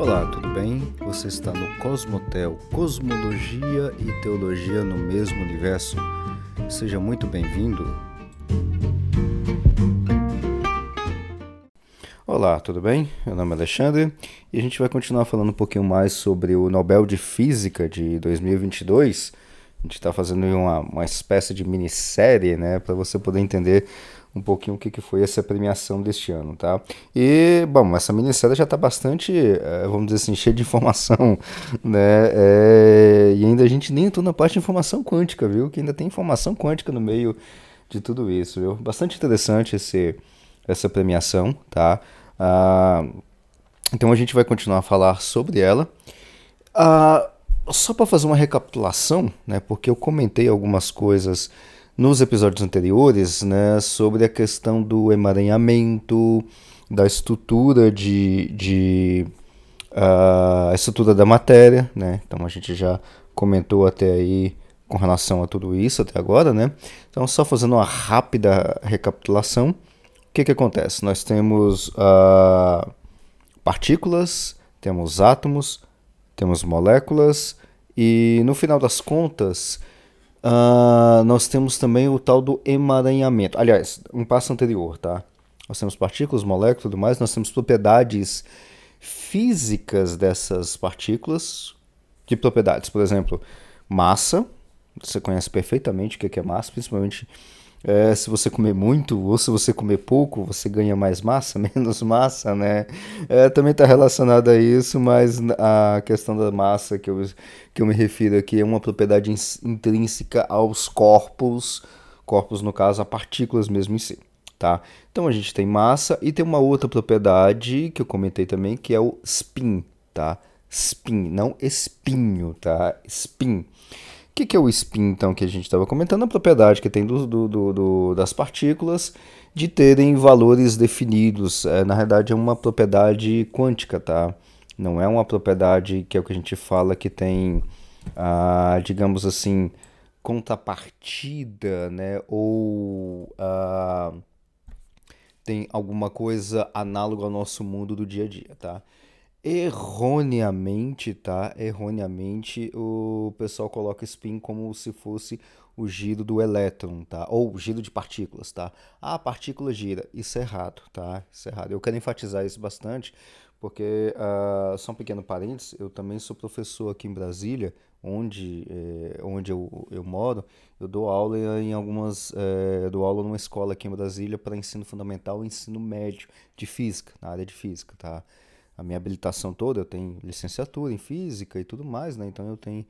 Olá, tudo bem? Você está no Cosmotel, Cosmologia e Teologia no mesmo universo. Seja muito bem-vindo. Olá, tudo bem? Meu nome é Alexandre e a gente vai continuar falando um pouquinho mais sobre o Nobel de Física de 2022. A gente está fazendo uma, uma espécie de minissérie, né, para você poder entender um pouquinho o que, que foi essa premiação deste ano, tá? E, bom, essa minissérie já está bastante, eh, vamos dizer assim, cheia de informação, né? É, e ainda a gente nem entrou na parte de informação quântica, viu? Que ainda tem informação quântica no meio de tudo isso, viu? Bastante interessante esse, essa premiação, tá? Ah, então a gente vai continuar a falar sobre ela. Ah, só para fazer uma recapitulação, né? Porque eu comentei algumas coisas nos episódios anteriores, né, sobre a questão do emaranhamento, da estrutura de, de uh, estrutura da matéria, né? Então a gente já comentou até aí com relação a tudo isso até agora, né? Então só fazendo uma rápida recapitulação, o que que acontece? Nós temos uh, partículas, temos átomos, temos moléculas e no final das contas Uh, nós temos também o tal do emaranhamento. Aliás, um passo anterior, tá? Nós temos partículas, moléculas e tudo mais, nós temos propriedades físicas dessas partículas. Que propriedades? Por exemplo, massa. Você conhece perfeitamente o que é massa, principalmente é, se você comer muito ou se você comer pouco, você ganha mais massa, menos massa, né? É, também está relacionado a isso, mas a questão da massa que eu, que eu me refiro aqui é uma propriedade intrínseca aos corpos, corpos no caso, a partículas mesmo em si, tá? Então a gente tem massa e tem uma outra propriedade que eu comentei também, que é o spin, tá? Spin, não espinho, tá? Spin que, que é o spin, então, que a gente estava comentando? A propriedade que tem do, do, do, das partículas de terem valores definidos. É, na realidade, é uma propriedade quântica, tá? Não é uma propriedade que é o que a gente fala que tem, ah, digamos assim, contrapartida, né? Ou ah, tem alguma coisa análoga ao nosso mundo do dia a dia, tá? Erroneamente, tá? Erroneamente, o pessoal coloca spin como se fosse o giro do elétron, tá? Ou giro de partículas, tá? Ah, a partícula gira. Isso é errado, tá? Isso é errado. Eu quero enfatizar isso bastante, porque, uh, só um pequeno parênteses, eu também sou professor aqui em Brasília, onde, eh, onde eu, eu moro. Eu dou aula em algumas, eh, dou aula numa escola aqui em Brasília para ensino fundamental e ensino médio de física, na área de física, tá? A minha habilitação toda, eu tenho licenciatura em física e tudo mais, né? Então eu tenho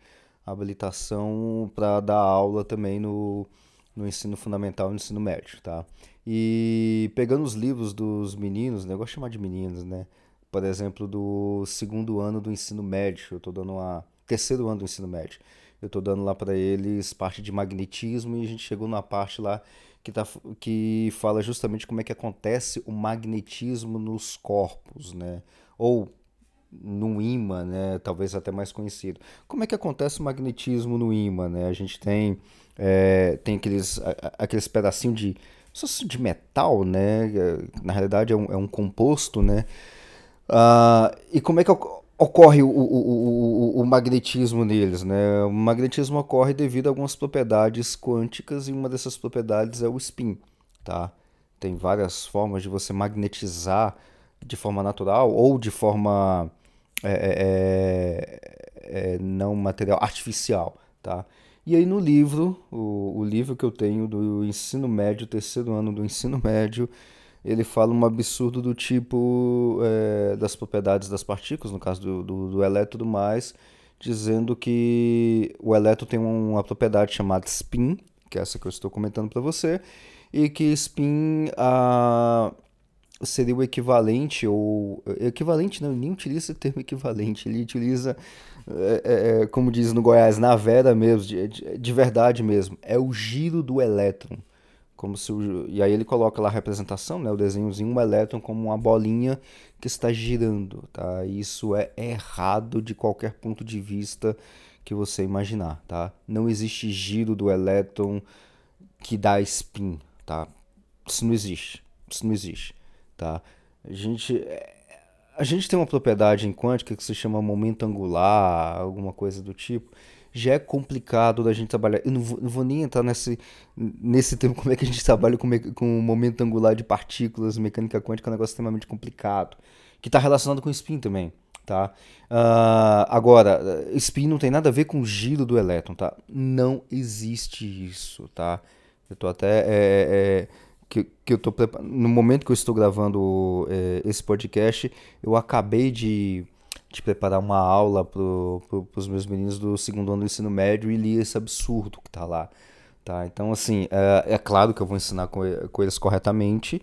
habilitação para dar aula também no, no ensino fundamental e no ensino médio, tá? E pegando os livros dos meninos, né? Eu gosto de chamar de meninos, né? Por exemplo, do segundo ano do ensino médio, eu estou dando uma terceiro ano do ensino médio. Eu estou dando lá para eles parte de magnetismo e a gente chegou numa parte lá que, tá, que fala justamente como é que acontece o magnetismo nos corpos, né? Ou no ímã, né, talvez até mais conhecido. Como é que acontece o magnetismo no ímã? Né? A gente tem, é, tem aqueles, aqueles pedacinhos de, de metal, né? É, na realidade é um, é um composto, né? Uh, e como é que ocorre o, o, o, o, magnetismo neles? Né? O magnetismo ocorre devido a algumas propriedades quânticas e uma dessas propriedades é o spin. Tá? Tem várias formas de você magnetizar de forma natural ou de forma é, é, é, é, não material, artificial, tá? E aí no livro, o, o livro que eu tenho do ensino médio, terceiro ano do ensino médio, ele fala um absurdo do tipo é, das propriedades das partículas, no caso do, do, do elétron e tudo mais, dizendo que o elétron tem uma propriedade chamada spin, que é essa que eu estou comentando para você, e que spin a, seria o equivalente, ou. Equivalente não, nem utiliza o termo equivalente, ele utiliza, é, é, é, como diz no Goiás, na vera mesmo, de, de, de, verdade mesmo. É o giro do elétron. Como se o, e aí ele coloca lá a representação, né, o desenhozinho, um elétron como uma bolinha que está girando. Tá? Isso é errado de qualquer ponto de vista que você imaginar. Tá? Não existe giro do elétron que dá spin. Tá? Isso não existe. Isso não existe tá? A gente a gente tem uma propriedade em quântica que se chama momento angular, alguma coisa do tipo. Já é complicado da gente trabalhar. Eu não vou, não vou nem entrar nesse, nesse tempo como é que a gente trabalha com, com o momento angular de partículas, mecânica quântica, é um negócio extremamente complicado. Que está relacionado com spin também tá? Uh, agora, spin não tem nada a ver com o giro do elétron, tá? Não existe isso, tá? Eu tô até... É, é, que, que eu tô No momento que eu estou gravando é, esse podcast, eu acabei de, de preparar uma aula para pro, os meus meninos do segundo ano do ensino médio e li esse absurdo que tá lá, tá? Então, assim, é, é claro que eu vou ensinar com, com eles corretamente,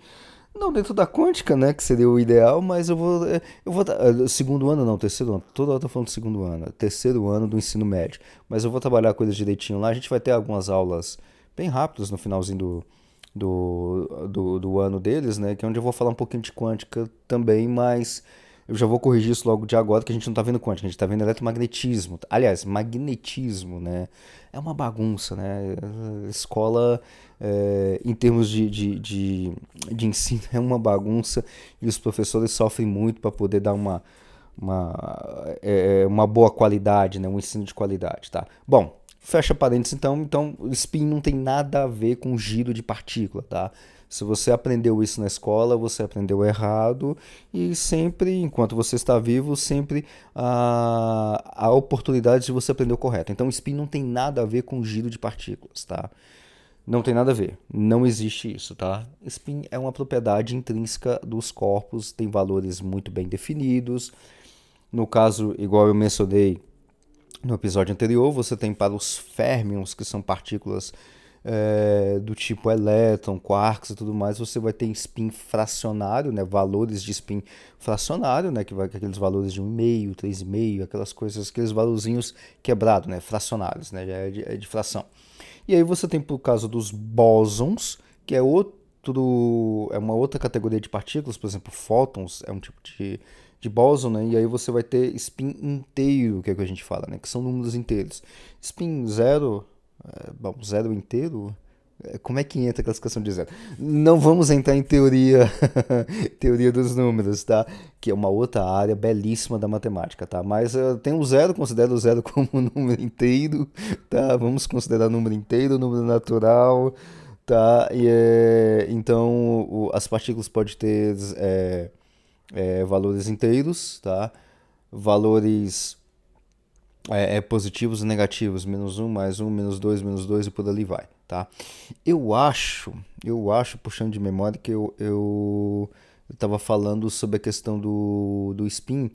não dentro da quântica, né? Que seria o ideal, mas eu vou. Eh, eu vou eh, segundo ano, não, terceiro ano. Toda hora eu tô falando segundo ano. Terceiro ano do ensino médio. Mas eu vou trabalhar coisas direitinho lá. A gente vai ter algumas aulas bem rápidas no finalzinho do, do, do, do ano deles, né? Que é onde eu vou falar um pouquinho de quântica também, mas eu já vou corrigir isso logo de agora, que a gente não está vendo quântica, a gente está vendo eletromagnetismo. Aliás, magnetismo, né? É uma bagunça, né? Escola é, em termos de, de, de, de, ensino é uma bagunça e os professores sofrem muito para poder dar uma, uma, é, uma boa qualidade, né? um ensino de qualidade. Tá? Bom, fecha parênteses então, então spin não tem nada a ver com giro de partícula. Tá? Se você aprendeu isso na escola, você aprendeu errado e sempre, enquanto você está vivo, sempre há, há oportunidade de você aprender o correto. Então, spin não tem nada a ver com giro de partículas, tá? Não tem nada a ver. Não existe isso, tá? Spin é uma propriedade intrínseca dos corpos, tem valores muito bem definidos. No caso, igual eu mencionei no episódio anterior, você tem para os férmions, que são partículas é, do tipo elétron, quarks e tudo mais, você vai ter spin fracionário, né? valores de spin fracionário, né? que vai aqueles valores de 1,5, 3,5, aquelas coisas, aqueles valorzinhos quebrados, né? fracionários, né? é, de, é de fração. E aí você tem por causa dos bósons, que é outro é uma outra categoria de partículas, por exemplo, fótons é um tipo de, de bóson, né? E aí você vai ter spin inteiro, que é o que a gente fala, né? Que são números inteiros. Spin zero, é, bom, zero inteiro, é, como é que entra a classificação de zero? Não vamos entrar em teoria teoria dos números, tá? Que é uma outra área belíssima da matemática, tá? Mas uh, tem o zero, considero o zero como um número inteiro, tá? Vamos considerar número inteiro, número natural, tá? E, é, então, o, as partículas podem ter é, é, valores inteiros, tá? Valores é, é, positivos e negativos, menos um, mais um, menos dois, menos dois e por ali vai, tá? Eu acho, eu acho, puxando de memória, que eu, eu, estava falando sobre a questão do, do spin,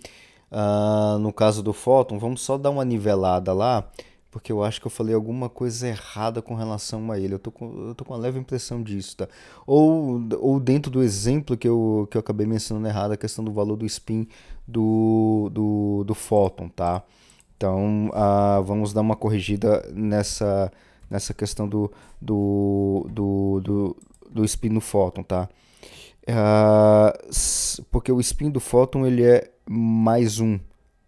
uh, no caso do fóton, vamos só dar uma nivelada lá, porque eu acho que eu falei alguma coisa errada com relação a ele. Eu tô com, eu tô com uma leve impressão disso, tá? Ou, ou dentro do exemplo que eu, que eu acabei mencionando errado, a questão do valor do spin do, do, do fóton, tá? Então, uh, vamos dar uma corrigida nessa, nessa questão do, do, do, do, do spin do fóton, tá? Uh, porque o spin do fóton ele é mais um,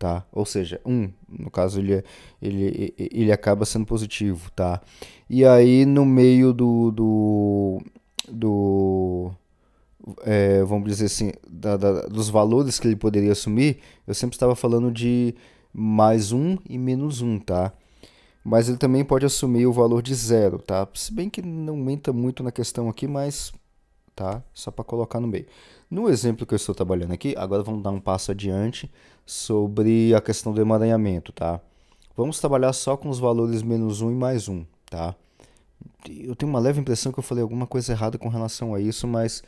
tá? Ou seja, um, no caso ele, é, ele, ele acaba sendo positivo, tá? E aí no meio do, do, do é, vamos dizer assim, da, da, dos valores que ele poderia assumir, eu sempre estava falando de mais 1 e menos 1, tá? Mas ele também pode assumir o valor de zero, tá? Se bem que não aumenta muito na questão aqui, mas tá? Só para colocar no meio. No exemplo que eu estou trabalhando aqui, agora vamos dar um passo adiante sobre a questão do emaranhamento, tá? Vamos trabalhar só com os valores menos 1 e mais 1, tá? Eu tenho uma leve impressão que eu falei alguma coisa errada com relação a isso, mas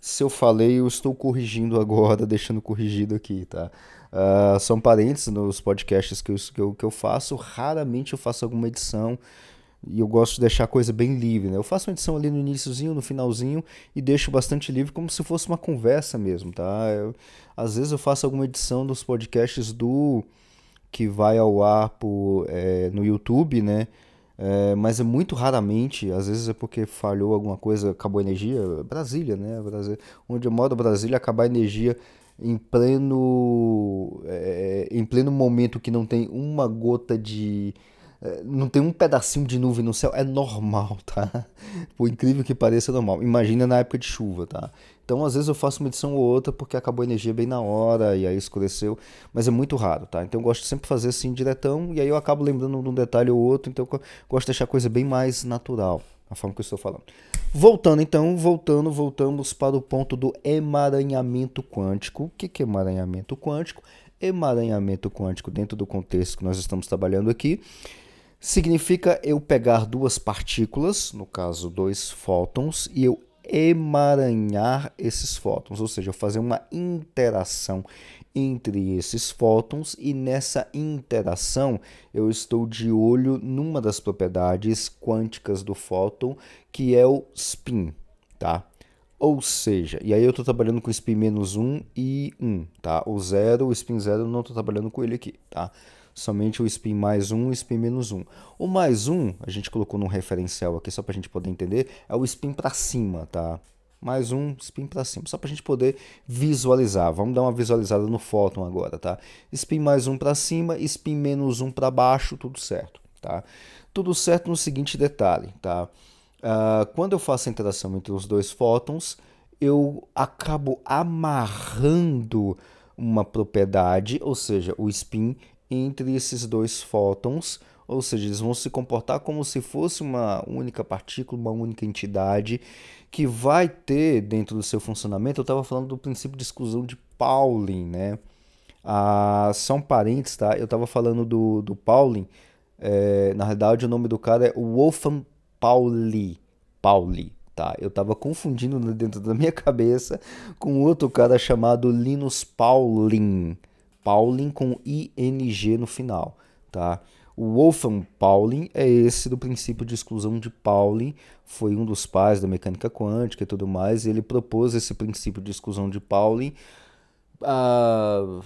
se eu falei, eu estou corrigindo agora, deixando corrigido aqui, tá? Uh, são parentes nos podcasts que eu, que, eu, que eu faço. Raramente eu faço alguma edição e eu gosto de deixar a coisa bem livre. Né? Eu faço uma edição ali no iníciozinho, no finalzinho e deixo bastante livre, como se fosse uma conversa mesmo, tá? Eu, às vezes eu faço alguma edição dos podcasts do que vai ao ar por, é, no YouTube, né? É, mas é muito raramente, às vezes é porque falhou alguma coisa, acabou a energia. Brasília, né? Brasília, onde eu moro, Brasília, acabar a energia em pleno, é, em pleno momento que não tem uma gota de, não tem um pedacinho de nuvem no céu, é normal, tá? Por incrível que pareça, é normal. Imagina na época de chuva, tá? Então, às vezes eu faço uma edição ou outra porque acabou a energia bem na hora e aí escureceu, mas é muito raro, tá? Então eu gosto de sempre fazer assim diretão e aí eu acabo lembrando de um detalhe ou outro, então eu gosto de deixar a coisa bem mais natural, a forma que eu estou falando. Voltando então, voltando, voltamos para o ponto do emaranhamento quântico. O que é emaranhamento quântico? Emaranhamento quântico, dentro do contexto que nós estamos trabalhando aqui, significa eu pegar duas partículas, no caso dois fótons, e eu emaranhar esses fótons, ou seja, fazer uma interação entre esses fótons e nessa interação eu estou de olho numa das propriedades quânticas do fóton, que é o spin, tá? Ou seja, e aí eu estou trabalhando com spin menos 1 e 1, tá? O 0, o spin 0, eu não estou trabalhando com ele aqui, tá? Somente o spin mais 1 e o spin menos 1. O mais 1, a gente colocou num referencial aqui só para a gente poder entender, é o spin para cima, tá? mais um spin para cima, só para a gente poder visualizar. Vamos dar uma visualizada no fóton agora, tá? Spin mais um para cima, spin menos um para baixo, tudo certo, tá? Tudo certo no seguinte detalhe, tá? Uh, quando eu faço a interação entre os dois fótons, eu acabo amarrando uma propriedade, ou seja, o spin entre esses dois fótons, ou seja, eles vão se comportar como se fosse uma única partícula, uma única entidade que vai ter dentro do seu funcionamento. Eu estava falando do princípio de exclusão de Pauling, né? Ah, são parentes, tá? Eu estava falando do, do Pauling. É, na realidade, o nome do cara é Wolfgang Pauli. Pauli, tá? Eu estava confundindo dentro da minha cabeça com outro cara chamado Linus Pauling. Pauling com ING no final, tá? O Wolfgang Pauli é esse do princípio de exclusão de Pauli, foi um dos pais da mecânica quântica e tudo mais, e ele propôs esse princípio de exclusão de Pauli, ah,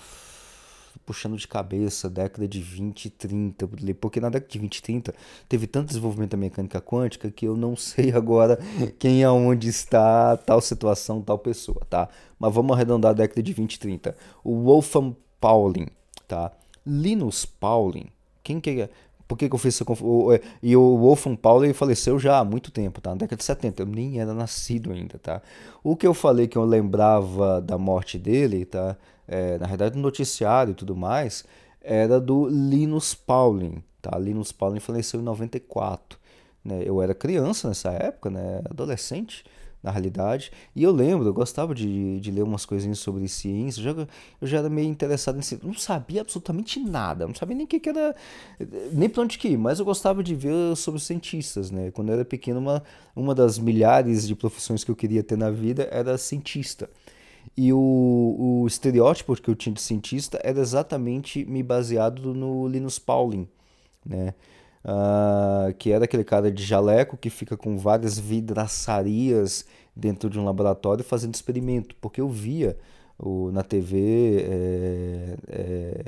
puxando de cabeça, década de 20 e 30, porque na década de 20 e 30 teve tanto desenvolvimento da mecânica quântica que eu não sei agora quem aonde está tal situação, tal pessoa, tá? Mas vamos arredondar a década de 20 e 30. O Wolfgang Pauli, tá? Linus Pauling quem que é? Por que, que eu fiz essa confusão? É, e o Wolfgang Pauli faleceu já há muito tempo, tá? Na década de 70. Eu nem era nascido ainda, tá? O que eu falei que eu lembrava da morte dele, tá? É, na verdade, no noticiário e tudo mais, era do Linus Pauling, tá? Linus Pauling faleceu em 94. Né? Eu era criança nessa época, né? Adolescente na realidade. E eu lembro, eu gostava de, de ler umas coisinhas sobre ciência, eu já, eu já era meio interessado em ciência, não sabia absolutamente nada, não sabia nem o que, que era, nem para onde que ir, mas eu gostava de ver sobre cientistas, né? Quando eu era pequeno, uma, uma das milhares de profissões que eu queria ter na vida era cientista. E o, o estereótipo que eu tinha de cientista era exatamente me baseado no Linus Pauling, né? Uh, que era aquele cara de jaleco que fica com várias vidraçarias dentro de um laboratório fazendo experimento, porque eu via o, na TV é, é,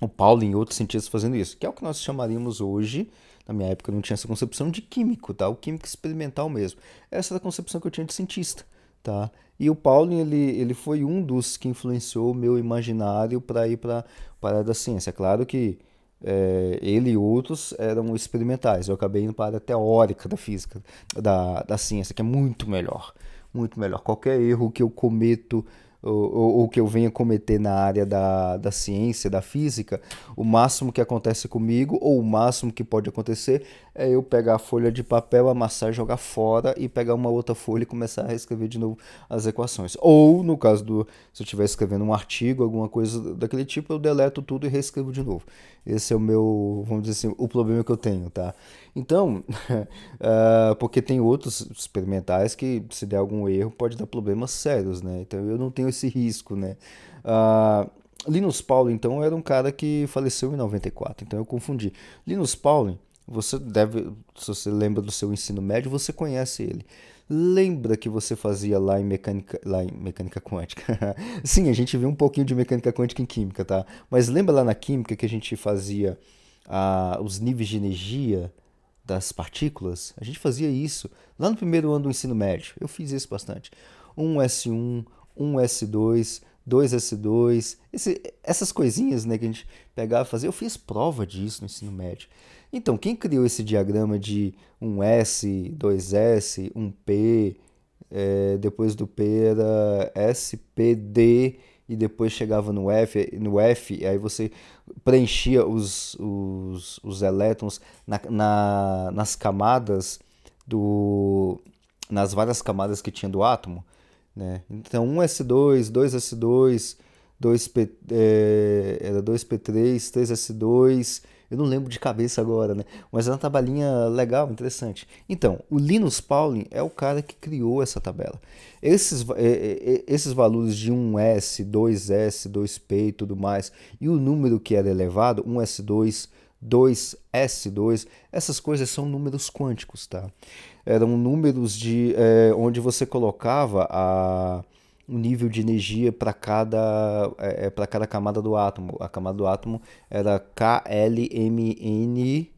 o Paulo e outros cientistas fazendo isso, que é o que nós chamaríamos hoje, na minha época não tinha essa concepção de químico, tá? o químico experimental mesmo. Essa era a concepção que eu tinha de cientista. Tá? E o Paulo ele, ele foi um dos que influenciou o meu imaginário para ir para a área da ciência. Claro que é, ele e outros eram experimentais. Eu acabei indo para a teórica da física, da, da ciência, que é muito melhor. Muito melhor. Qualquer erro que eu cometo ou, ou, que eu venha cometer na área da, da ciência, da física, o máximo que acontece comigo, ou o máximo que pode acontecer, é eu pegar a folha de papel, amassar, jogar fora e pegar uma outra folha e começar a reescrever de novo as equações. Ou, no caso do. Se eu estiver escrevendo um artigo, alguma coisa daquele tipo, eu deleto tudo e reescrevo de novo. Esse é o meu, vamos dizer assim, o problema que eu tenho, tá? Então, uh, porque tem outros experimentais que, se der algum erro, pode dar problemas sérios, né? Então eu não tenho esse risco, né? Uh, Linus Pauling, então, era um cara que faleceu em 94, então eu confundi. Linus Pauling, você deve, se você lembra do seu ensino médio, você conhece ele. Lembra que você fazia lá em mecânica, lá em mecânica quântica? Sim, a gente viu um pouquinho de mecânica quântica em química, tá? Mas lembra lá na química que a gente fazia uh, os níveis de energia das partículas? A gente fazia isso lá no primeiro ano do ensino médio. Eu fiz isso bastante. Um S1, um S2, 2S2, esse, essas coisinhas né, que a gente pegava e fazia. Eu fiz prova disso no ensino médio. Então, quem criou esse diagrama de um S, 2S, um P, é, depois do P era SPD e depois chegava no F, no F e aí você preenchia os, os, os elétrons na, na, nas camadas do nas várias camadas que tinha do átomo, né? Então 1s2, 2s2, 2p, é, era 2p3, 3s2, eu não lembro de cabeça agora, né? Mas é uma tabelinha legal, interessante. Então, o Linus Pauling é o cara que criou essa tabela. Esses, é, é, é, esses valores de 1S, 2S, 2P e tudo mais, e o número que era elevado, 1S2, 2S2, essas coisas são números quânticos, tá? Eram números de é, onde você colocava a um nível de energia para cada, é, é para cada camada do átomo. A camada do átomo era KLMN.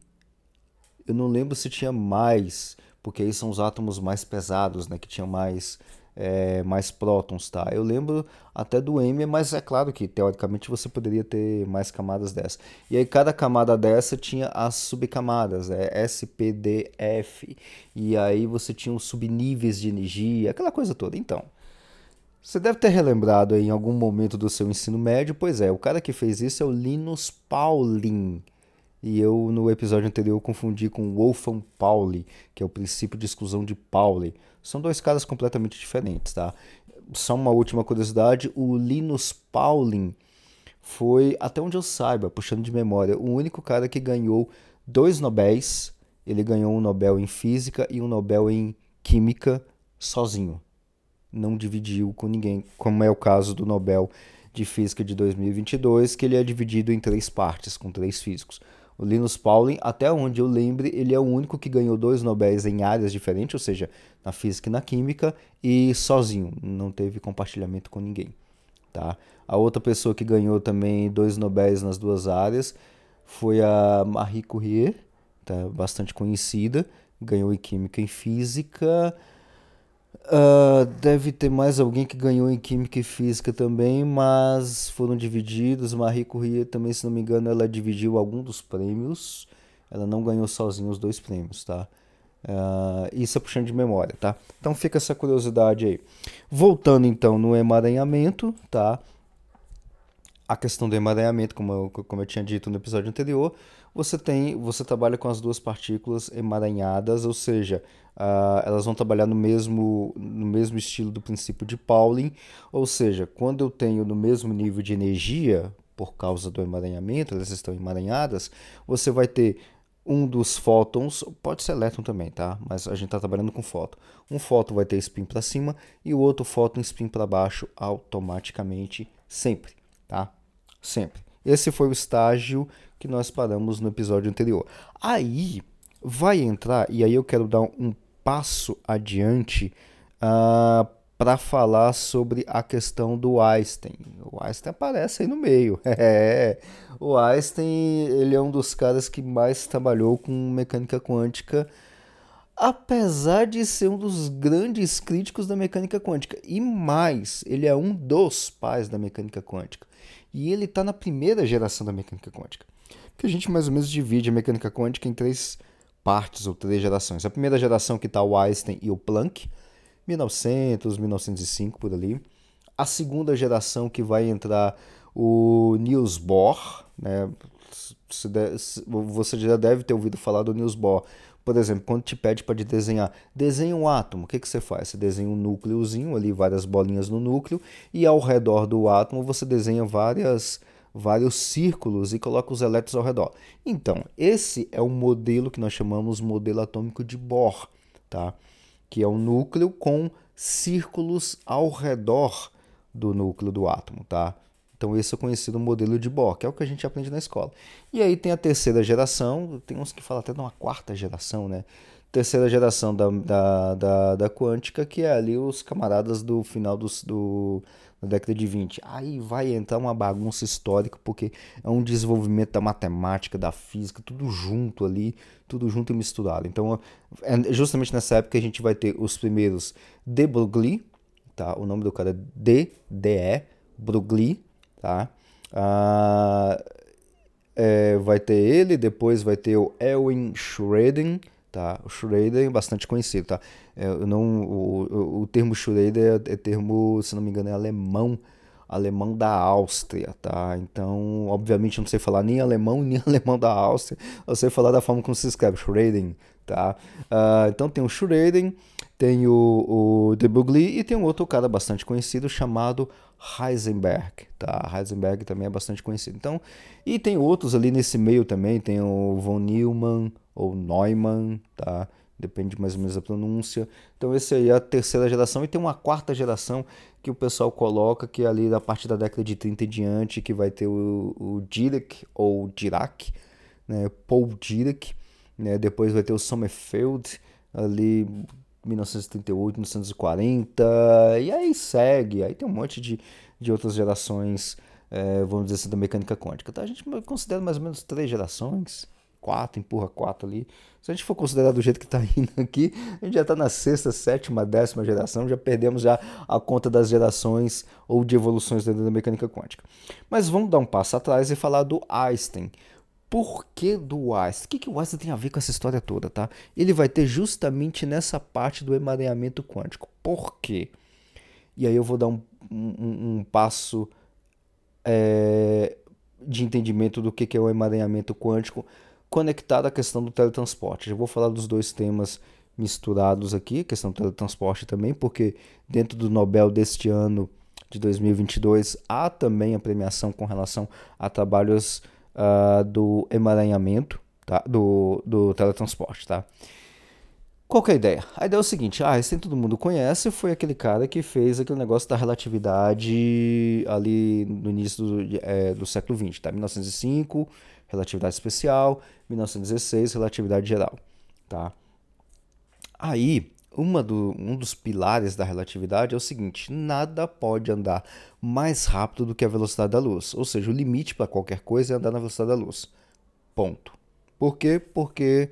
Eu não lembro se tinha mais, porque aí são os átomos mais pesados, né, que tinham mais, é, mais prótons, tá? Eu lembro até do M, mas é claro que teoricamente você poderia ter mais camadas dessa. E aí cada camada dessa tinha as subcamadas, é, S, P, D, F, e aí você tinha os subníveis de energia, aquela coisa toda. Então, você deve ter relembrado em algum momento do seu ensino médio, pois é, o cara que fez isso é o Linus Pauling. E eu, no episódio anterior, confundi com Wolfgang Pauli, que é o princípio de exclusão de Pauli. São dois caras completamente diferentes, tá? Só uma última curiosidade, o Linus Pauling foi, até onde eu saiba, puxando de memória, o único cara que ganhou dois Nobéis. Ele ganhou um Nobel em Física e um Nobel em Química sozinho não dividiu com ninguém, como é o caso do Nobel de Física de 2022, que ele é dividido em três partes, com três físicos. O Linus Pauling, até onde eu lembre, ele é o único que ganhou dois Nobéis em áreas diferentes, ou seja, na física e na química, e sozinho, não teve compartilhamento com ninguém. Tá? A outra pessoa que ganhou também dois Nobéis nas duas áreas foi a Marie Curie, tá? bastante conhecida, ganhou em química e física. Uh, deve ter mais alguém que ganhou em Química e Física também, mas foram divididos. Marie Curie também, se não me engano, ela dividiu algum dos prêmios. Ela não ganhou sozinha os dois prêmios, tá? Uh, isso é puxando de memória, tá? Então fica essa curiosidade aí. Voltando então no emaranhamento, tá? A questão do emaranhamento, como eu, como eu tinha dito no episódio anterior, você tem, você trabalha com as duas partículas emaranhadas, ou seja, uh, elas vão trabalhar no mesmo, no mesmo estilo do princípio de Pauling, ou seja, quando eu tenho no mesmo nível de energia, por causa do emaranhamento, elas estão emaranhadas, você vai ter um dos fótons, pode ser elétron também, tá? Mas a gente está trabalhando com fóton. Um fóton vai ter spin para cima e o outro fóton spin para baixo automaticamente, sempre, tá? Sempre. Esse foi o estágio que nós paramos no episódio anterior. Aí vai entrar, e aí eu quero dar um passo adiante uh, ah, para falar sobre a questão do Einstein. O Einstein aparece aí no meio. É, o Einstein ele é um dos caras que mais trabalhou com mecânica quântica, apesar de ser um dos grandes críticos da mecânica quântica. E mais, ele é um dos pais da mecânica quântica. E ele está na primeira geração da mecânica quântica que a gente mais ou menos divide a mecânica quântica em três partes ou três gerações. A primeira geração que está o Einstein e o Planck, 1900, 1905 por ali. A segunda geração que vai entrar o Niels Bohr, né? Você já deve ter ouvido falar do Niels Bohr. Por exemplo, quando te pede para desenhar, desenha um átomo, o que, que você faz? Você desenha um núcleozinho ali, várias bolinhas no núcleo, e ao redor do átomo você desenha várias vários círculos e coloca os elétrons ao redor. Então, esse é o modelo que nós chamamos modelo atômico de Bohr, tá? que é um núcleo com círculos ao redor do núcleo do átomo. Tá? Então, esse é o conhecido modelo de Bohr, que é o que a gente aprende na escola. E aí tem a terceira geração, tem uns que falam até de uma quarta geração, né? Terceira geração da, da, da, da quântica, que é ali os camaradas do final dos, do, na década de 20. Aí vai entrar uma bagunça histórica, porque é um desenvolvimento da matemática, da física, tudo junto ali, tudo junto e misturado. Então, é justamente nessa época a gente vai ter os primeiros de Broglie, tá? O nome do cara é D, D, E, Broglie, tá? Ah, é, vai ter ele, depois vai ter o Elwin Schroeden, tá? O Schroeder é bastante conhecido, tá? É, não, o, o, termo Schroeder é, é, termo, se não me engano, é alemão, alemão da Áustria, tá? Então, obviamente, não sei falar nem alemão nem alemão da Áustria, eu sei falar da forma como se escreve, Schroeder, tá? Uh, então tem o Schroeder, tem o, o De Broglie e tem um outro cara bastante conhecido chamado Heisenberg, tá? Heisenberg também é bastante conhecido. Então, e tem outros ali nesse meio também, tem o von Neumann ou Neumann, tá? Depende mais ou menos da pronúncia. Então, esse aí é a terceira geração e tem uma quarta geração que o pessoal coloca que é ali da parte da década de 30 em diante, que vai ter o, o Dirac ou Dirac, né? Paul Dirac, né? Depois vai ter o Sommerfeld ali 1938, 1940, e aí segue. Aí tem um monte de, de outras gerações, é, vamos dizer assim, da mecânica quântica. Tá? A gente considera mais ou menos três gerações, quatro, empurra quatro ali. Se a gente for considerar do jeito que está indo aqui, a gente já está na sexta, sétima, décima geração, já perdemos já a conta das gerações ou de evoluções dentro da mecânica quântica. Mas vamos dar um passo atrás e falar do Einstein porquê do Einstein. O que, que o Einstein tem a ver com essa história toda, tá? Ele vai ter justamente nessa parte do emaranhamento quântico. Por quê? E aí eu vou dar um, um, um passo é, de entendimento do que, que é o emaranhamento quântico conectado à questão do teletransporte. Já vou falar dos dois temas misturados aqui, a questão do teletransporte também, porque dentro do Nobel deste ano de 2022 há também a premiação com relação a trabalhos uh, do emaranhamento, tá? do, do teletransporte. Tá? Qual é a ideia? A ideia é o seguinte, ah, esse todo mundo conhece, foi aquele cara que fez aquele negócio da relatividade ali no início do, é, do século XX, tá? 1905, relatividade especial, 1916, relatividade geral, tá? Aí, uma do, um dos pilares da relatividade é o seguinte: nada pode andar mais rápido do que a velocidade da luz. Ou seja, o limite para qualquer coisa é andar na velocidade da luz. Ponto. Por quê? Porque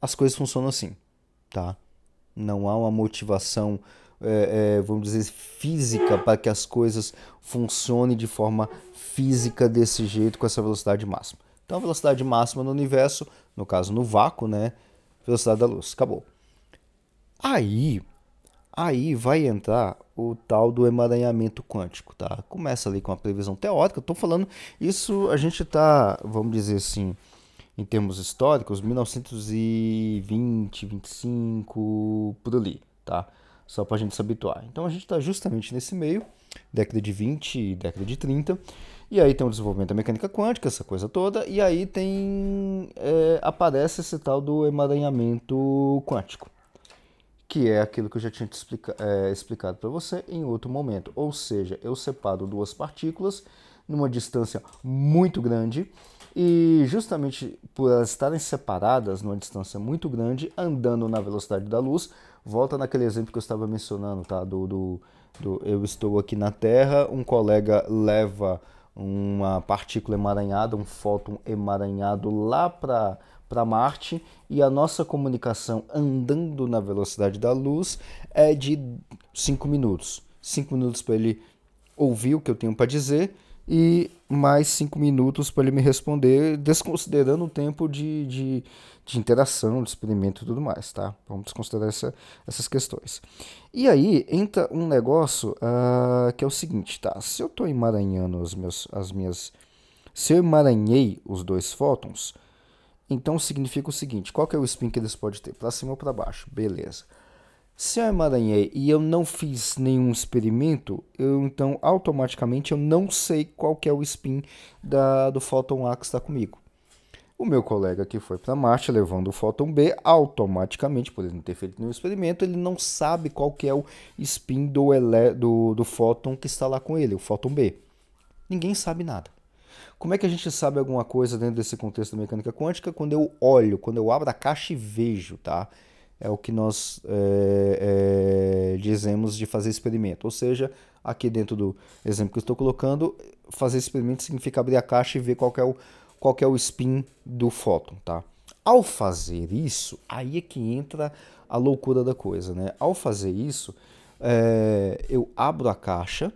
as coisas funcionam assim, tá? Não há uma motivação, é, é, vamos dizer, física para que as coisas funcionem de forma física desse jeito, com essa velocidade máxima. Então, a velocidade máxima no universo, no caso no vácuo, né? Velocidade da luz. Acabou. Aí, aí vai entrar o tal do emaranhamento quântico, tá? Começa ali com a previsão teórica. Estou falando isso, a gente está, vamos dizer assim, em termos históricos, 1920, 25, por ali, tá? Só para a gente se habituar. Então a gente está justamente nesse meio, década de 20 e década de 30. E aí tem o desenvolvimento da mecânica quântica, essa coisa toda, e aí tem é, aparece esse tal do emaranhamento quântico que é aquilo que eu já tinha explica, é, explicado para você em outro momento. Ou seja, eu separo duas partículas numa distância muito grande e justamente por elas estarem separadas numa distância muito grande, andando na velocidade da luz, volta naquele exemplo que eu estava mencionando, tá? Do, do, do eu estou aqui na Terra, um colega leva uma partícula emaranhada, um fóton emaranhado lá para para Marte e a nossa comunicação andando na velocidade da luz é de 5 minutos. 5 minutos para ele ouvir o que eu tenho para dizer e mais 5 minutos para ele me responder, desconsiderando o tempo de, de, de, interação, de experimento e tudo mais, tá? Vamos desconsiderar essa, essas questões. E aí entra um negócio uh, que é o seguinte, tá? Se eu estou emaranhando os meus, as minhas... Se eu emaranhei os dois fótons, então significa o seguinte: qual que é o spin que eles podem ter? Para cima ou para baixo? Beleza. Se eu emaranhei e eu não fiz nenhum experimento, eu então automaticamente eu não sei qual que é o spin da, do fóton A que está comigo. O meu colega que foi para Marte levando o fóton B, automaticamente, por ele não ter feito nenhum experimento, ele não sabe qual que é o spin do, ele, do, do fóton que está lá com ele, o fóton B. Ninguém sabe nada. Como é que a gente sabe alguma coisa dentro desse contexto da mecânica quântica? Quando eu olho, quando eu abro a caixa e vejo, tá? É o que nós é, é, dizemos de fazer experimento. Ou seja, aqui dentro do exemplo que eu estou colocando, fazer experimento significa abrir a caixa e ver qual é o, qual é o spin do fóton, tá? Ao fazer isso, aí é que entra a loucura da coisa, né? Ao fazer isso, é, eu abro a caixa,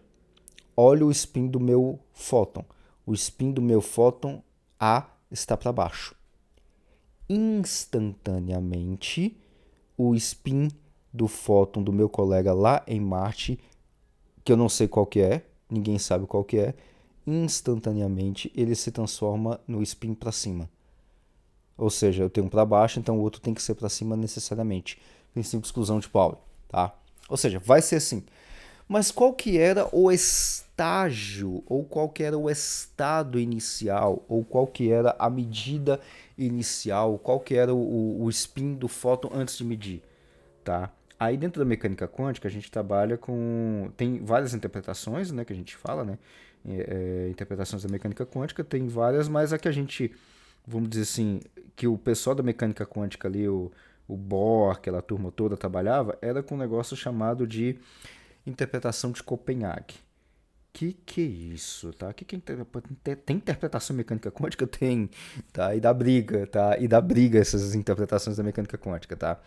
olho o spin do meu fóton. O spin do meu fóton A está para baixo. Instantaneamente, o spin do fóton do meu colega lá em Marte, que eu não sei qual que é, ninguém sabe qual que é, instantaneamente ele se transforma no spin para cima. Ou seja, eu tenho um para baixo, então o outro tem que ser para cima necessariamente. Princípio de exclusão de Pauli, tá? Ou seja, vai ser assim. Mas qual que era o estágio, ou qual que era o estado inicial, ou qual que era a medida inicial, qual que era o, o spin do fóton antes de medir, tá? Aí dentro da mecânica quântica a gente trabalha com... tem várias interpretações, né, que a gente fala, né? É, interpretações da mecânica quântica, tem várias, mas a que a gente, vamos dizer assim, que o pessoal da mecânica quântica ali, o, o Bohr, aquela turma toda trabalhava, era com um negócio chamado de interpretação de Copenhague. Que que é isso, tá? Que que é tem interpretação mecânica quântica? Tem, tá? E dá briga, tá? E dá briga essas interpretações da mecânica quântica, tá?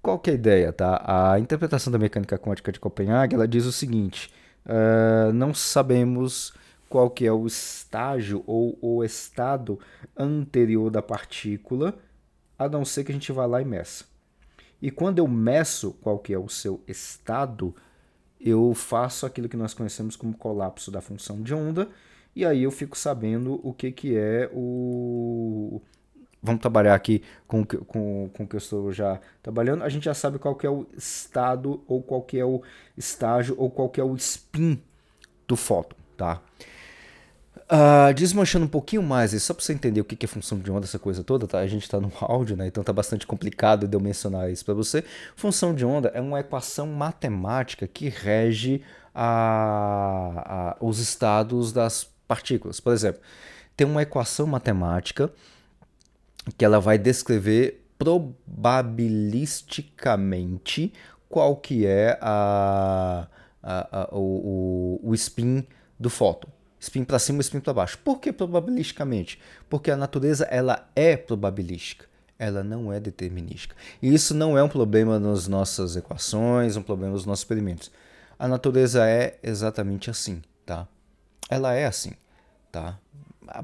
Qual que é a ideia, tá? A interpretação da mecânica quântica de Copenhague, ela diz o seguinte, uh, não sabemos qual que é o estágio ou o estado anterior da partícula, a não ser que a gente vá lá e meça. E quando eu meço qual que é o seu estado, eu faço aquilo que nós conhecemos como colapso da função de onda, e aí eu fico sabendo o que, que é o. Vamos trabalhar aqui com, com, com o que eu estou já trabalhando. A gente já sabe qual que é o estado, ou qual que é o estágio, ou qual que é o spin do fóton, tá? Uh, desmanchando um pouquinho mais, só para você entender o que é função de onda, essa coisa toda, tá? A gente está no áudio, né? Então tá bastante complicado de eu mencionar isso para você. Função de onda é uma equação matemática que rege a, a, os estados das partículas. Por exemplo, tem uma equação matemática que ela vai descrever probabilisticamente qual que é a, a, a o, o spin do fóton spin para cima spin para baixo. Por que probabilisticamente? Porque a natureza ela é probabilística, ela não é determinística. E isso não é um problema nas nossas equações, um problema nos nossos experimentos. A natureza é exatamente assim, tá? Ela é assim, tá?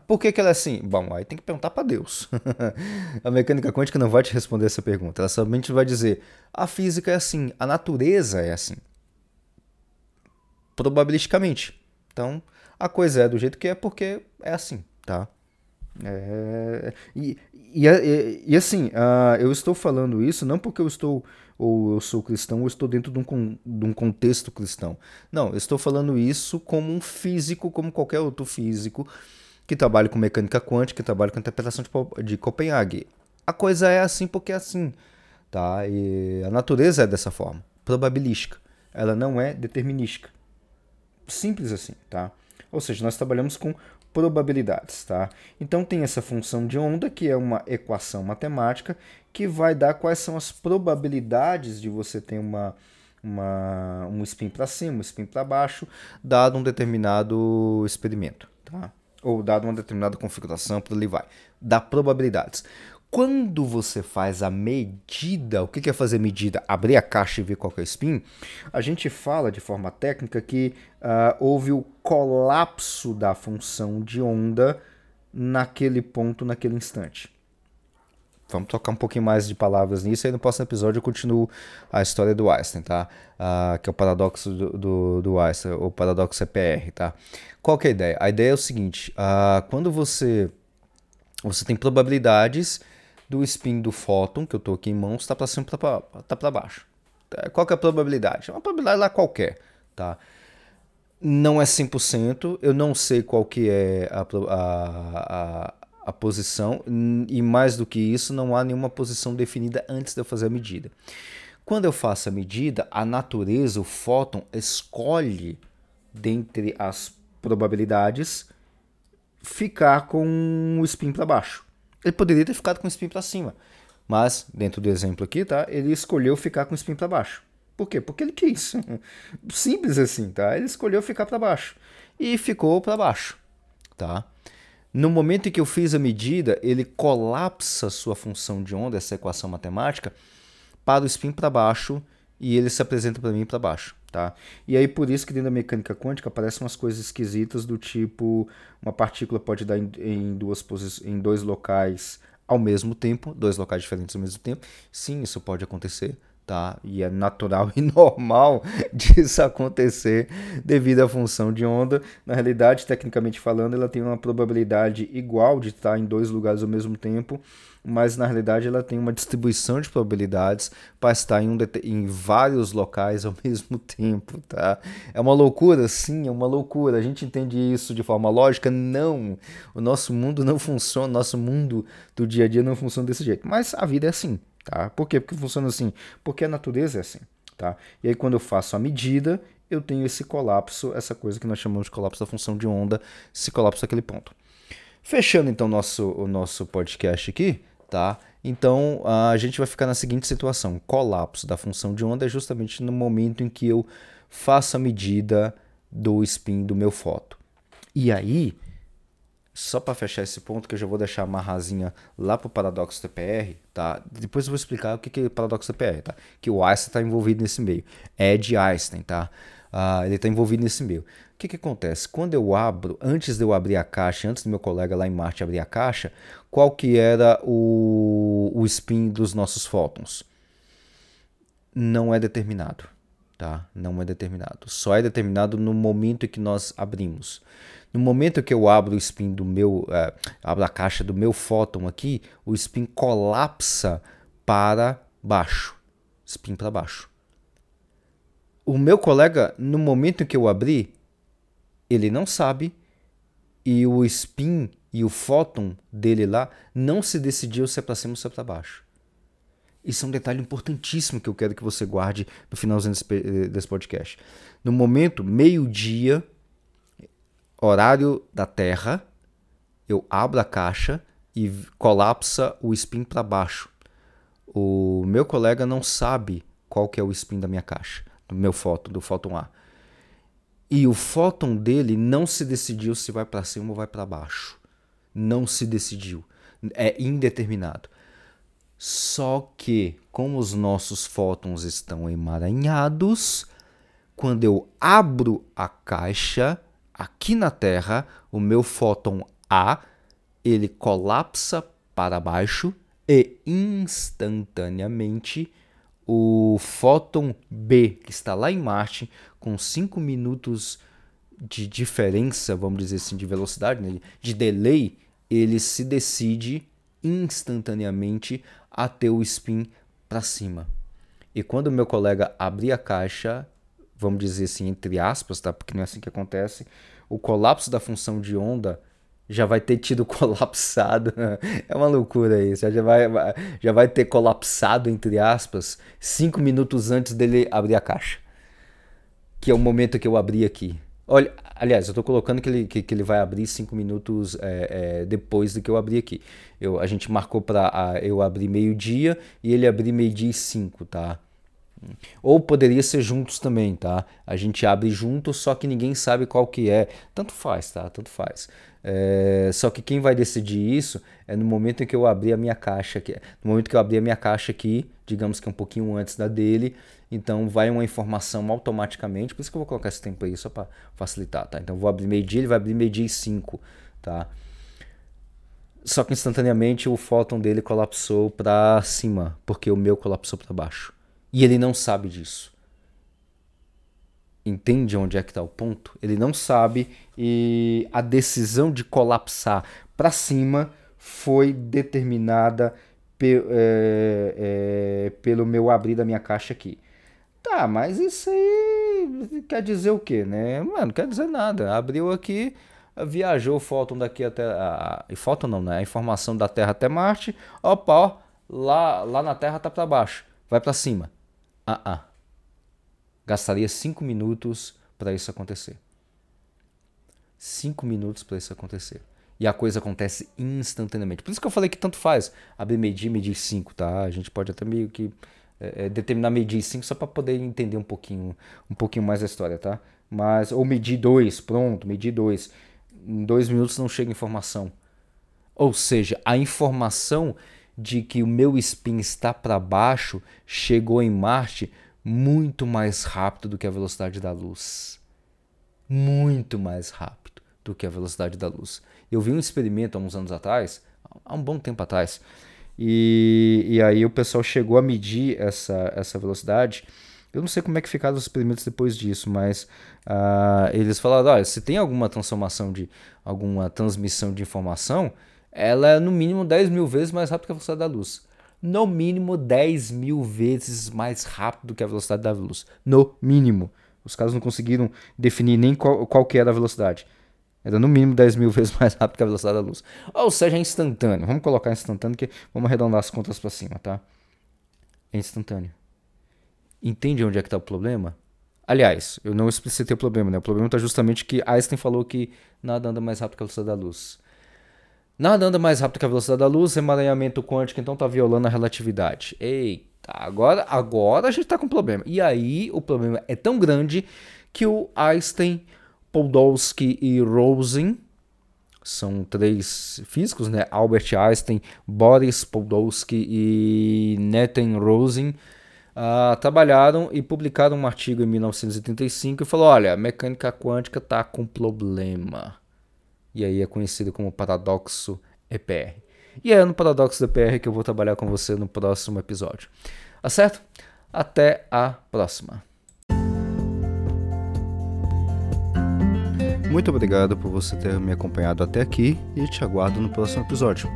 Por que, que ela é assim? Bom, aí tem que perguntar para Deus. a mecânica quântica não vai te responder essa pergunta. Ela somente vai dizer: a física é assim, a natureza é assim. Probabilisticamente. Então, a coisa é do jeito que é porque é assim, tá? É, e, e, e, e assim, uh, eu estou falando isso não porque eu estou ou eu sou cristão ou estou dentro de um, de um contexto cristão. Não, eu estou falando isso como um físico, como qualquer outro físico que trabalha com mecânica quântica, que trabalha com interpretação de, de Copenhague. A coisa é assim porque é assim, tá? E a natureza é dessa forma, probabilística. Ela não é determinística. Simples assim, tá? Ou seja, nós trabalhamos com probabilidades, tá? Então tem essa função de onda, que é uma equação matemática, que vai dar quais são as probabilidades de você ter uma, uma, um spin para cima, um spin para baixo, dado um determinado experimento, tá? Ou dado uma determinada configuração, por ali vai. Dá probabilidades. Quando você faz a medida, o que é fazer medida? Abrir a caixa e ver qual é o spin. A gente fala de forma técnica que uh, houve o colapso da função de onda naquele ponto, naquele instante. Vamos tocar um pouquinho mais de palavras nisso e no próximo episódio eu continuo a história do Einstein, tá? Uh, que é o paradoxo do, do, do, Einstein, o paradoxo EPR, tá? Qual é a ideia? A ideia é o seguinte, uh, quando você, você tem probabilidades do spin do fóton, que eu estou aqui em mãos, está para cima está tá para baixo. É, qual é a probabilidade? É uma probabilidade lá qualquer, tá? Não é 100%, eu não sei qual que é a, a, a, a posição, e mais do que isso, não há nenhuma posição definida antes de eu fazer a medida. Quando eu faço a medida, a natureza, o fóton, escolhe dentre as probabilidades ficar com o spin para baixo. Ele poderia ter ficado com o spin para cima, mas dentro do exemplo aqui, tá? Ele escolheu ficar com o spin para baixo. Por quê? Porque ele quis. Simples assim, tá? Ele escolheu ficar para baixo e ficou para baixo, tá? No momento em que eu fiz a medida, ele colapsa sua função de onda, essa equação matemática, para o spin para baixo e ele se apresenta para mim para baixo. Tá? E aí por isso que dentro da mecânica quântica aparecem umas coisas esquisitas do tipo uma partícula pode dar em, em duas em dois locais ao mesmo tempo, dois locais diferentes ao mesmo tempo. Sim, isso pode acontecer, tá? E é natural e normal disso acontecer devido à função de onda. Na realidade, tecnicamente falando, ela tem uma probabilidade igual de estar em dois lugares ao mesmo tempo, mas na realidade ela tem uma distribuição de probabilidades para estar em, um em vários locais ao mesmo tempo, tá? É uma loucura? Sim, é uma loucura. A gente entende isso de forma lógica? Não. O nosso mundo não funciona, nosso mundo do dia a dia não funciona desse jeito. Mas a vida é assim, tá? Por quê? Porque funciona assim? Porque a natureza é assim, tá? E aí quando eu faço a medida, eu tenho esse colapso, essa coisa que nós chamamos de colapso da função de onda, esse colapso daquele ponto. Fechando então nosso, o nosso podcast aqui, tá? Então a gente vai ficar na seguinte situação: colapso da função de onda é justamente no momento em que eu faço a medida do spin do meu foto. E aí, só para fechar esse ponto, que eu já vou deixar uma rasinha lá para o paradoxo TPR, tá? Depois eu vou explicar o que é o paradoxo TPR, tá? Que o Einstein está envolvido nesse meio. É de Einstein, tá? Uh, ele está envolvido nesse meio. O que, que acontece? Quando eu abro, antes de eu abrir a caixa, antes do meu colega lá em Marte abrir a caixa, qual que era o, o spin dos nossos fótons? Não é determinado, tá? Não é determinado. Só é determinado no momento em que nós abrimos. No momento que eu abro o spin do meu, uh, abro a caixa do meu fóton aqui, o spin colapsa para baixo, spin para baixo. O meu colega, no momento que eu abri, ele não sabe e o spin e o fóton dele lá não se decidiu se é para cima ou se é para baixo. Isso é um detalhe importantíssimo que eu quero que você guarde no finalzinho desse, desse podcast. No momento, meio-dia, horário da Terra, eu abro a caixa e colapsa o spin para baixo. O meu colega não sabe qual que é o spin da minha caixa, do meu fóton, do fóton A. E o fóton dele não se decidiu se vai para cima ou vai para baixo. Não se decidiu. É indeterminado. Só que, como os nossos fótons estão emaranhados, quando eu abro a caixa aqui na Terra, o meu fóton A, ele colapsa para baixo e instantaneamente o fóton B, que está lá em Marte, com 5 minutos de diferença, vamos dizer assim, de velocidade, né? de delay, ele se decide instantaneamente a ter o spin para cima. E quando o meu colega abrir a caixa, vamos dizer assim, entre aspas, tá? porque não é assim que acontece, o colapso da função de onda já vai ter tido colapsado. é uma loucura isso. Já vai, já vai ter colapsado, entre aspas, cinco minutos antes dele abrir a caixa. Que é o momento que eu abri aqui. Olha, aliás, eu estou colocando que ele, que, que, ele vai abrir cinco minutos é, é, depois do que eu abri aqui. Eu, a gente marcou para eu abrir meio-dia e ele abrir meio-dia e cinco, tá? Ou poderia ser juntos também, tá? A gente abre juntos, só que ninguém sabe qual que é. Tanto faz, tá? Tanto faz. É, só que quem vai decidir isso é no momento em que eu abrir a minha caixa aqui. No momento que eu abrir a minha caixa aqui, digamos que é um pouquinho antes da dele, então vai uma informação automaticamente. Por isso que eu vou colocar esse tempo aí só para facilitar, tá? Então vou abrir meio-dia, ele vai abrir meio-dia e 5, tá? Só que instantaneamente o fóton dele colapsou para cima, porque o meu colapsou para baixo. E ele não sabe disso. Entende onde é que está o ponto? Ele não sabe e a decisão de colapsar para cima foi determinada pe é, é, pelo meu abrir da minha caixa aqui. Tá, mas isso aí quer dizer o quê, né? Mano, não quer dizer nada. Abriu aqui, viajou o fóton daqui até. A, a, fóton não, né? A informação da Terra até Marte. Opa, ó, lá, lá na Terra tá para baixo. Vai para cima. Ah, ah. Gastaria cinco minutos para isso acontecer. Cinco minutos para isso acontecer. E a coisa acontece instantaneamente. Por isso que eu falei que tanto faz abrir medir, medir 5, tá? A gente pode até meio que é, é determinar medir 5 só para poder entender um pouquinho, um pouquinho mais a história, tá? Mas, ou medir 2, pronto, medir 2. Em dois minutos não chega informação. Ou seja, a informação de que o meu spin está para baixo chegou em Marte muito mais rápido do que a velocidade da luz. Muito mais rápido do que a velocidade da luz. Eu vi um experimento há uns anos atrás, há um bom tempo atrás, e, e aí o pessoal chegou a medir essa, essa velocidade. Eu não sei como é que ficaram os experimentos depois disso, mas uh, eles falaram: olha, se tem alguma transformação de alguma transmissão de informação, ela é no mínimo 10 mil vezes mais rápida que a velocidade da luz. No mínimo 10 mil vezes mais rápido que a velocidade da luz. No mínimo. Os caras não conseguiram definir nem qual, qual que era a velocidade. Era no mínimo 10 mil vezes mais rápido que a velocidade da luz. Ou seja, é instantâneo. Vamos colocar instantâneo que vamos arredondar as contas para cima, tá? É instantâneo. Entende onde é que está o problema? Aliás, eu não explicitei o problema, né? O problema está justamente que Einstein falou que nada anda mais rápido que a velocidade da luz. Nada anda mais rápido que a velocidade da luz, emaranhamento quântico então está violando a relatividade. Eita, agora, agora a gente está com problema. E aí o problema é tão grande que o Einstein Podolsky e Rosen, são três físicos, né? Albert Einstein, Boris Podolsky e Nathan Rosen, uh, trabalharam e publicaram um artigo em 1985 e falou: olha, a mecânica quântica está com problema. E aí é conhecido como paradoxo EPR. E é no paradoxo EPR que eu vou trabalhar com você no próximo episódio. Tá certo? Até a próxima. Muito obrigado por você ter me acompanhado até aqui e te aguardo no próximo episódio.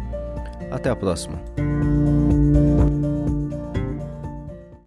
Até a próxima.